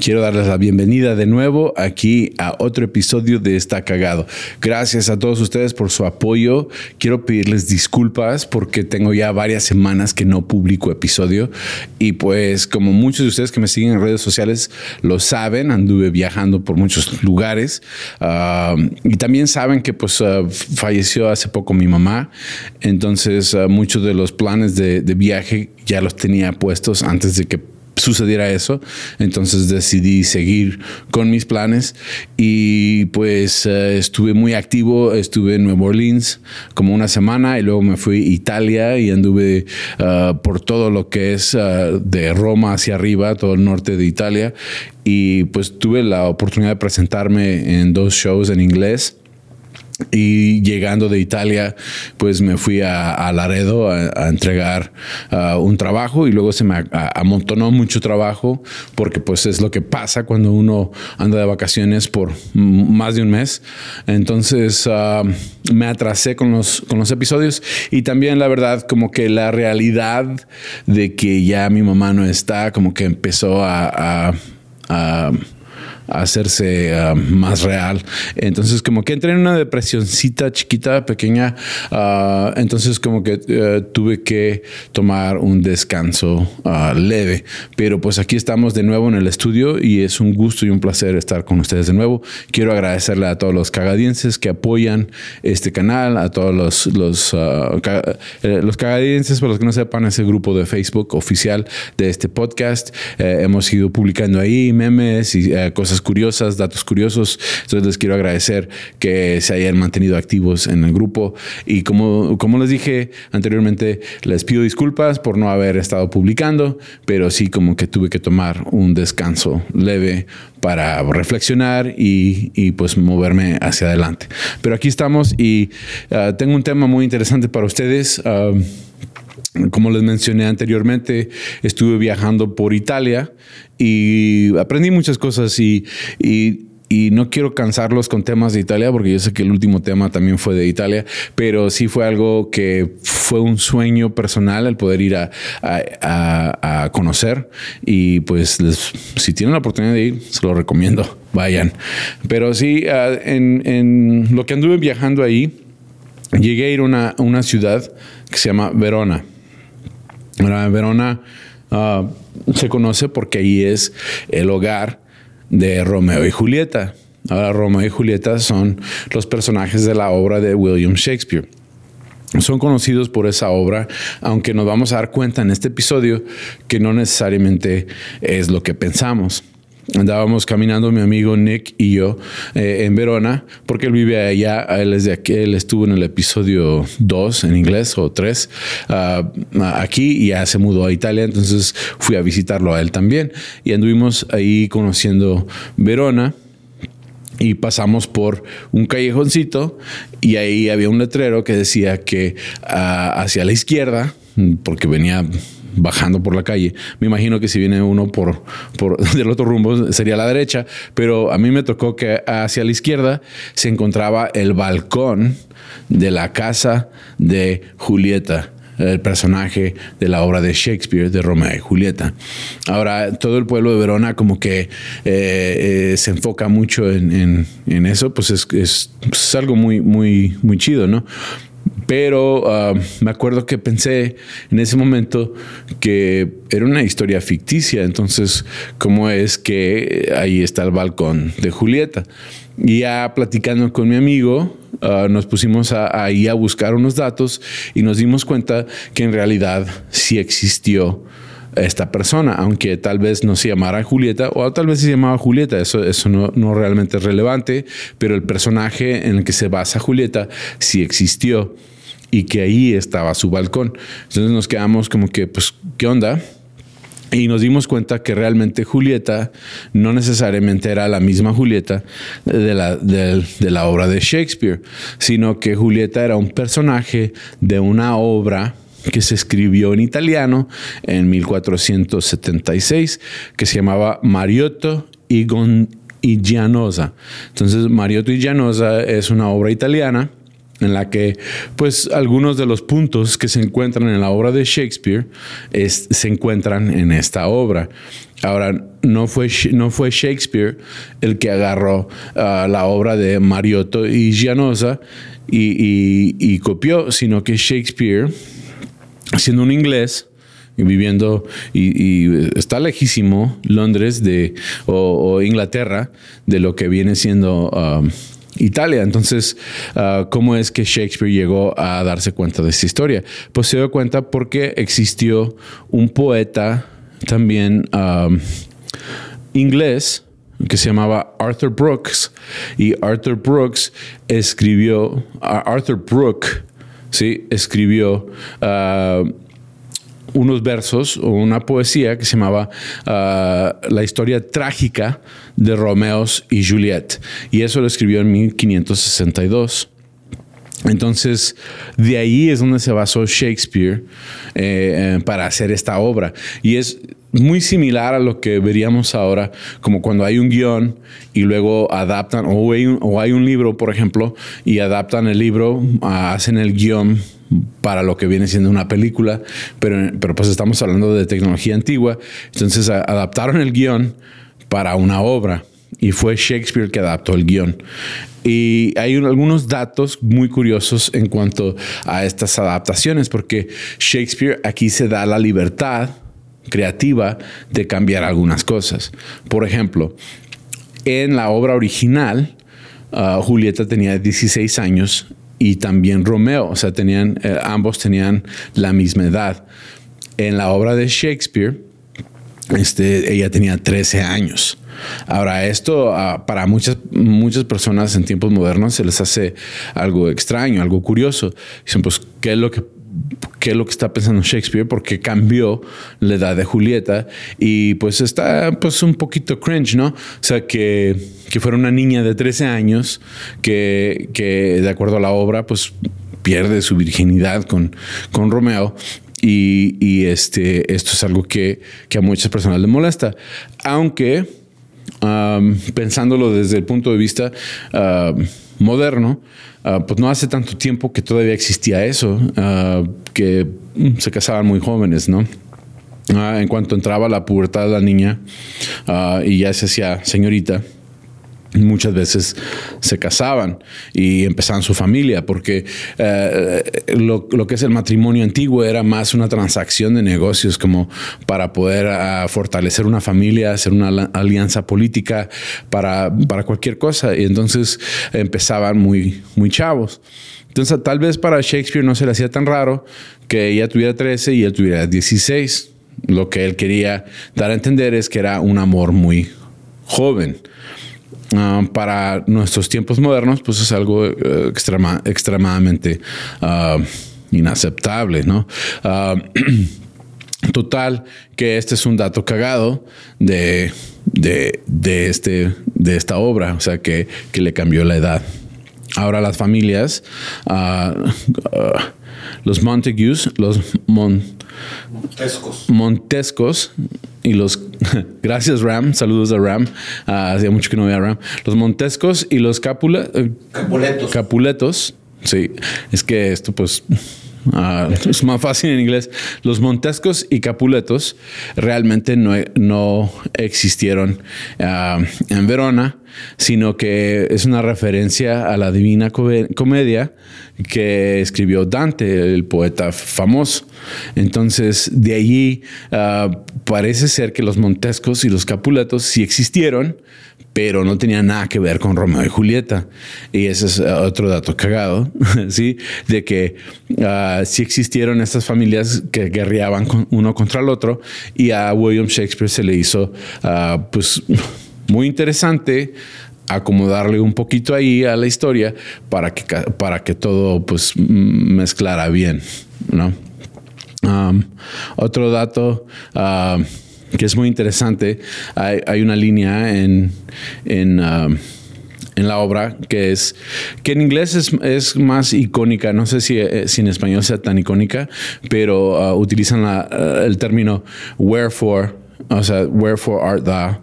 Quiero darles la bienvenida de nuevo aquí a otro episodio de Está Cagado. Gracias a todos ustedes por su apoyo. Quiero pedirles disculpas porque tengo ya varias semanas que no publico episodio y pues como muchos de ustedes que me siguen en redes sociales lo saben, anduve viajando por muchos lugares ah, y también saben que pues ah, falleció hace poco mi mamá. Entonces ah, muchos de los planes de, de viaje ya los tenía puestos antes de que sucediera eso. Entonces decidí seguir con mis planes y pues eh, estuve muy activo, estuve en Nueva Orleans como una semana y luego me fui a Italia y anduve eh, por todo lo que es eh, de Roma hacia arriba, todo el norte de Italia y pues tuve la oportunidad de presentarme en dos shows en inglés y llegando de Italia, pues me fui a, Laredo a, entregar uh, un trabajo y luego se me amontonó mucho trabajo porque pues es lo que pasa cuando uno anda de vacaciones por más de un mes. Entonces uh, me atrasé con los, con los episodios y también la verdad como que la realidad de que ya mi mamá no está como que empezó a hacerse ah, más real. Entonces como que entré en una depresioncita chiquita, pequeña. Ah, entonces como que eh, tuve que tomar un descanso ah, leve. Pero pues aquí estamos de nuevo en el estudio y es un gusto y un placer estar con ustedes de nuevo. Quiero agradecerle a todos los cagadienses que apoyan este canal, a todos los, los, eh, los cagadienses, para los que no sepan, ese grupo de Facebook oficial de este podcast. Eh, hemos ido publicando ahí memes y cosas curiosas, datos curiosos. Entonces les quiero agradecer que se hayan mantenido activos en el grupo. Y como, como les dije anteriormente, les pido disculpas por no haber estado publicando, pero sí como que tuve que tomar un descanso leve para reflexionar y, pues moverme hacia adelante. Pero aquí estamos y ah, tengo un tema muy interesante para ustedes. Ah, como les mencioné anteriormente, estuve viajando por Italia y aprendí muchas cosas y, no quiero cansarlos con temas de Italia porque yo sé que el último tema también fue de Italia, pero sí fue algo que fue un sueño personal el poder ir a, conocer y pues si tienen la oportunidad de ir, se lo recomiendo, vayan. Pero sí, ah, en, lo que anduve viajando ahí, llegué a ir a una ciudad que se llama Verona. Verona ah, se conoce porque ahí es el hogar de Romeo y Julieta. Ahora, Romeo y Julieta son los personajes de la obra de William Shakespeare. Son conocidos por esa obra, aunque nos vamos a dar cuenta en este episodio que no necesariamente es lo que pensamos andábamos caminando mi amigo Nick y yo eh, en Verona, porque él vive allá, él es de aquí, él estuvo en el episodio 2 en inglés o 3 ah, aquí y ya se mudó a Italia, entonces fui a visitarlo a él también. Y anduvimos ahí conociendo Verona y pasamos por un callejoncito y ahí había un letrero que decía que ah, hacia la izquierda, porque venía bajando por la calle. Me imagino que si viene uno por, por del otro rumbo sería la derecha, pero a mí me tocó que hacia la izquierda se encontraba el balcón de la casa de Julieta el personaje de la obra de Shakespeare de Romeo y Julieta. Ahora, todo el pueblo de Verona como que eh, eh, se enfoca mucho en, eso, pues es, es, es, algo muy, muy, muy chido, ¿no? Pero ah, me acuerdo que pensé en ese momento que era una historia ficticia. Entonces, ¿cómo es que ahí está el balcón de Julieta? Y ya platicando con mi amigo, ah, nos pusimos ahí a buscar unos datos y nos dimos cuenta que en realidad sí existió esta persona, aunque tal vez no se llamara Julieta o tal vez se llamaba Julieta, eso, eso no, no realmente es relevante, pero el personaje en el que se basa Julieta sí existió y que ahí estaba su balcón. Entonces nos quedamos como que, pues, ¿qué onda? Y nos dimos cuenta que realmente Julieta no necesariamente era la misma Julieta de la, de, la obra de Shakespeare, sino que Julieta era un personaje de una obra que se escribió en italiano en 1476, que se llamaba Mariotto y, y Gianosa. Entonces, Mariotto y Gianosa es una obra italiana en la que pues algunos de los puntos que se encuentran en la obra de Shakespeare se encuentran en esta obra. Ahora, no fue, no fue Shakespeare el que agarró ah, la obra de Mariotto y Gianosa y, copió, sino que Shakespeare, siendo un inglés, viviendo y, está lejísimo Londres de, o, Inglaterra de lo que viene siendo ah, Italia. Entonces, ah, ¿cómo es que Shakespeare llegó a darse cuenta de esta historia? Pues se dio cuenta porque existió un poeta también ah, inglés que se llamaba Arthur Brooks y Arthur Brooks escribió, Arthur Brooke, sí, escribió uh, unos versos o una poesía que se llamaba ah, La historia trágica de Romeos y Juliet. Y eso lo escribió en 1562. Entonces, de ahí es donde se basó Shakespeare eh, eh, para hacer esta obra. Y es muy similar a lo que veríamos ahora, como cuando hay un guion y luego adaptan, o hay un, o hay un libro, por ejemplo, y adaptan el libro, ah, hacen el guion para lo que viene siendo una película, pero, pero pues estamos hablando de tecnología antigua, entonces adaptaron el guion para una obra y fue Shakespeare que adaptó el guion. Y hay algunos datos muy curiosos en cuanto a estas adaptaciones, porque Shakespeare aquí se da la libertad creativa de cambiar algunas cosas. Por ejemplo, en la obra original, ah, Julieta tenía 16 años y también Romeo, o sea, tenían, eh, ambos tenían la misma edad. En la obra de Shakespeare, este, ella tenía 13 años. Ahora, esto ah, para muchas, muchas personas en tiempos modernos se les hace algo extraño, algo curioso. Dicen, pues, ¿qué es lo que qué es lo que está pensando Shakespeare, porque cambió la edad de Julieta y pues está pues un poquito cringe, ¿no? O sea, que, que fuera una niña de 13 años que, que, de acuerdo a la obra pues pierde su virginidad con, con Romeo y, y, este, esto es algo que, que, a muchas personas les molesta. Aunque, pensándolo desde el punto de vista moderno, Ah, pues no hace tanto tiempo que todavía existía eso, ah, que mm, se casaban muy jóvenes, ¿no? Ah, en cuanto entraba la pubertad la niña y ya se hacía señorita, muchas veces se casaban y empezaban su familia, porque eh, lo, que es el matrimonio antiguo era más una transacción de negocios como para poder ah, fortalecer una familia, hacer una alianza política para, para cualquier cosa. Y entonces empezaban muy, muy chavos. Entonces tal vez para Shakespeare no se le hacía tan raro que ella tuviera 13 y él tuviera 16. Lo que él quería dar a entender es que era un amor muy joven. Ah, para nuestros tiempos modernos, pues es algo eh, extrema, extremadamente ah, inaceptable, ¿no? Ah, total, que este es un dato cagado de, de, este, de esta obra, o sea, que, que le cambió la edad. Ahora las familias, los Montagues, los Montescos. Montescos y los. Gracias, Ram. Saludos a Ram. Ah, hacía mucho que no veía Ram. Los Montescos y los Capula, eh, Capuletos. Capuletos. Sí, es que esto, pues. Ah, es más fácil en inglés. Los Montescos y Capuletos realmente no, no existieron ah, en Verona, sino que es una referencia a la Divina Comedia que escribió Dante, el poeta famoso. Entonces, de allí ah, parece ser que los Montescos y los Capuletos sí existieron, pero no tenían nada que ver con Romeo y Julieta. Y ese es otro dato cagado, ¿sí? De que uh, sí existieron estas familias que guerreaban uno contra el otro y a William Shakespeare se le hizo, ah, pues, muy interesante acomodarle un poquito ahí a la historia para que, para que todo pues mezclara bien, ¿no? Um, otro dato, que es muy interesante. Hay, una línea en, en, um, en, la obra que es que en inglés es, es más icónica, no sé si, eh, en español sea tan icónica, pero uh, utilizan la, uh, el término wherefore o sea, wherefore art thou,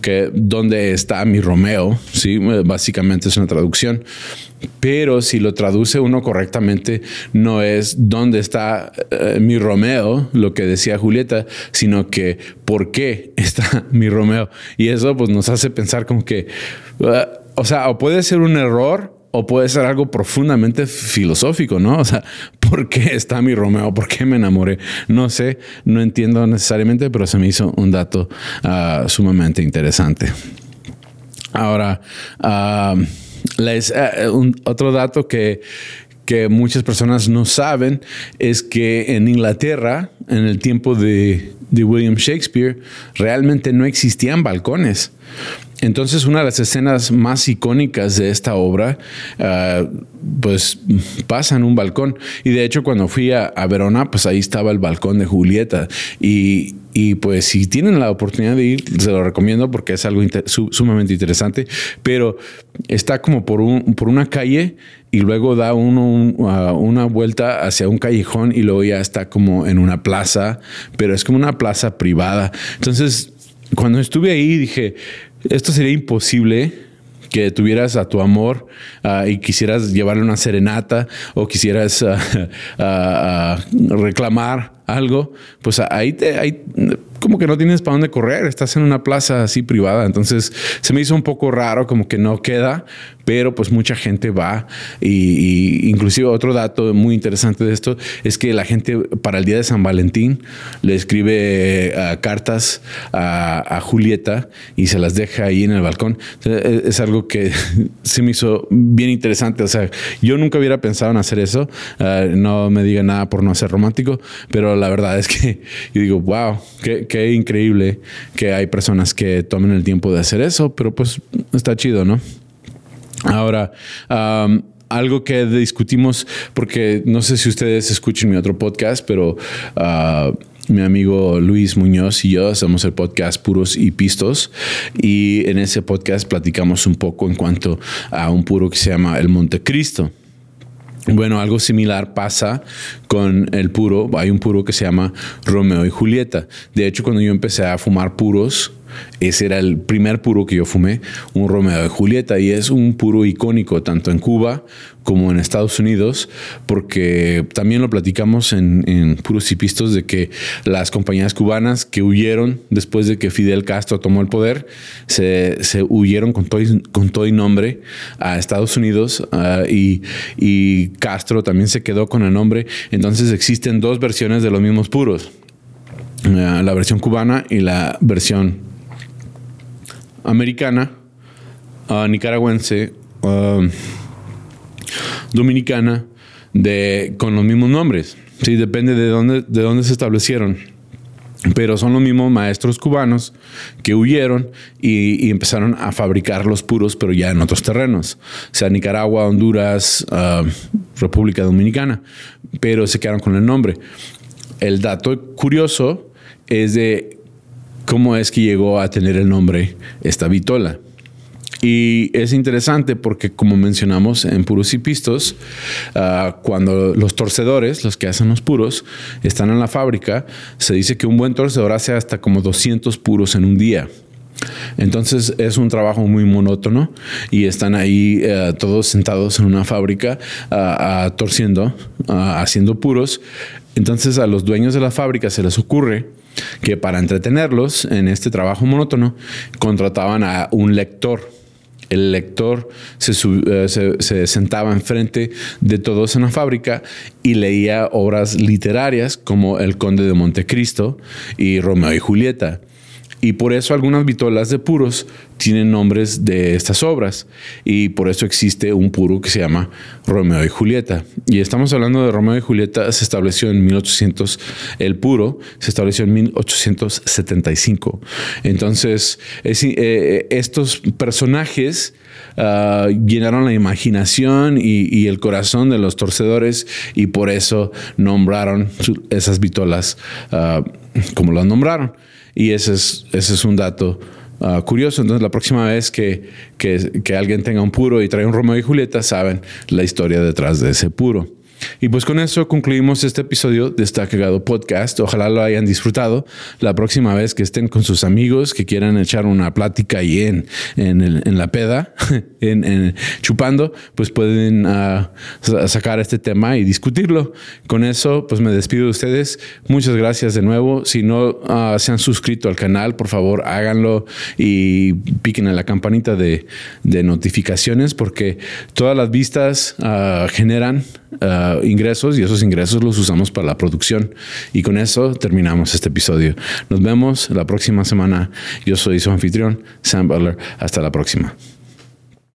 que dónde está mi Romeo, sí, básicamente es una traducción. Pero si lo traduce uno correctamente, no es dónde está eh, mi Romeo, lo que decía Julieta, sino que por qué está mi Romeo. Y eso pues nos hace pensar como que, uh, o sea, o puede ser un error o puede ser algo profundamente filosófico, ¿no? O sea, ¿por qué está mi Romeo? ¿Por qué me enamoré? No sé, no entiendo necesariamente, pero se me hizo un dato ah, sumamente interesante. Ahora, uh, les, un, otro dato que, que muchas personas no saben es que en Inglaterra, en el tiempo de, de William Shakespeare, realmente no existían balcones. Entonces, una de las escenas más icónicas de esta obra, uh, pues pasa en un balcón. Y de hecho, cuando fui a, Verona, pues ahí estaba el balcón de Julieta. Y, y, pues si tienen la oportunidad de ir, se lo recomiendo porque es algo sumamente interesante. Pero está como por, un, por una calle y luego da uno una vuelta hacia un callejón y luego ya está como en una plaza, pero es como una plaza privada. Entonces, cuando estuve ahí dije, esto sería imposible que tuvieras a tu amor uh, y quisieras llevarle una serenata o quisieras uh, uh, reclamar algo, pues ahí te, ahí como que no tienes para dónde correr, estás en una plaza así privada, entonces se me hizo un poco raro, como que no queda, pero pues mucha gente va y, inclusive otro dato muy interesante de esto es que la gente para el día de San Valentín le escribe uh, cartas a, Julieta y se las deja ahí en el balcón. E, es, algo que se me hizo bien interesante, o sea, yo nunca hubiera pensado en hacer eso, uh, no me diga nada por no ser romántico, pero la verdad es que yo digo, wow, qué increíble que hay personas que tomen el tiempo de hacer eso, pero pues está chido, ¿no? Ahora, algo que discutimos, porque no sé si ustedes escuchen mi otro podcast, pero uh, mi amigo Luis Muñoz y yo hacemos el podcast Puros y Pistos y en ese podcast platicamos un poco en cuanto a un puro que se llama el Montecristo. Bueno, algo similar pasa con el puro. Hay un puro que se llama Romeo y Julieta. De hecho, cuando yo empecé a fumar puros, ese era el primer puro que yo fumé, un Romeo de Julieta, y es un puro icónico tanto en Cuba como en Estados Unidos, porque también lo platicamos en, Puros y Pistos de que las compañías cubanas que huyeron después de que Fidel Castro tomó el poder, se, huyeron con todo, con todo y nombre a Estados Unidos ah, y, y Castro también se quedó con el nombre. Entonces existen dos versiones de los mismos puros, ah, la versión cubana y la versión americana, nicaragüense, dominicana, de, con los mismos nombres. Sí, depende de dónde, de dónde se establecieron. Pero son los mismos maestros cubanos que huyeron y, empezaron a fabricar los puros, pero ya en otros terrenos. O sea, Nicaragua, Honduras, ah, República Dominicana. Pero se quedaron con el nombre. El dato curioso es de cómo es que llegó a tener el nombre esta vitola. Y es interesante porque, como mencionamos en Puros y Pistos, ah, cuando los torcedores, los que hacen los puros, están en la fábrica, se dice que un buen torcedor hace hasta como 200 puros en un día. Entonces es un trabajo muy monótono y están ahí eh, todos sentados en una fábrica ah, ah, torciendo, haciendo puros. Entonces a los dueños de la fábrica se les ocurre que para entretenerlos en este trabajo monótono contrataban a un lector. El lector se, eh, se, sentaba enfrente de todos en la fábrica y leía obras literarias como El Conde de Montecristo y Romeo y Julieta. Y por eso algunas vitolas de puros tienen nombres de estas obras. Y por eso existe un puro que se llama Romeo y Julieta. Y estamos hablando de Romeo y Julieta, se estableció en 1800, el puro se estableció en 1875. Entonces, eh, estos personajes ah, llenaron la imaginación y, el corazón de los torcedores y por eso nombraron esas vitolas ah, como las nombraron. Y ese es, ese es un dato ah, curioso. Entonces, la próxima vez que, que, que alguien tenga un puro y trae un Romeo y Julieta, saben la historia detrás de ese puro. Y pues con eso concluimos este episodio de Está Cagado Podcast. Ojalá lo hayan disfrutado. La próxima vez que estén con sus amigos, que quieran echar una plática ahí en, en, la peda, en, chupando, pues pueden ah, sacar este tema y discutirlo. Con eso, pues me despido de ustedes. Muchas gracias de nuevo. Si no ah, se han suscrito al canal, por favor háganlo y piquen a la campanita de, notificaciones porque todas las vistas ah, generan ingresos y esos ingresos los usamos para la producción. Y con eso terminamos este episodio. Nos vemos la próxima semana. Yo soy su anfitrión, Sam Butler. Hasta la próxima.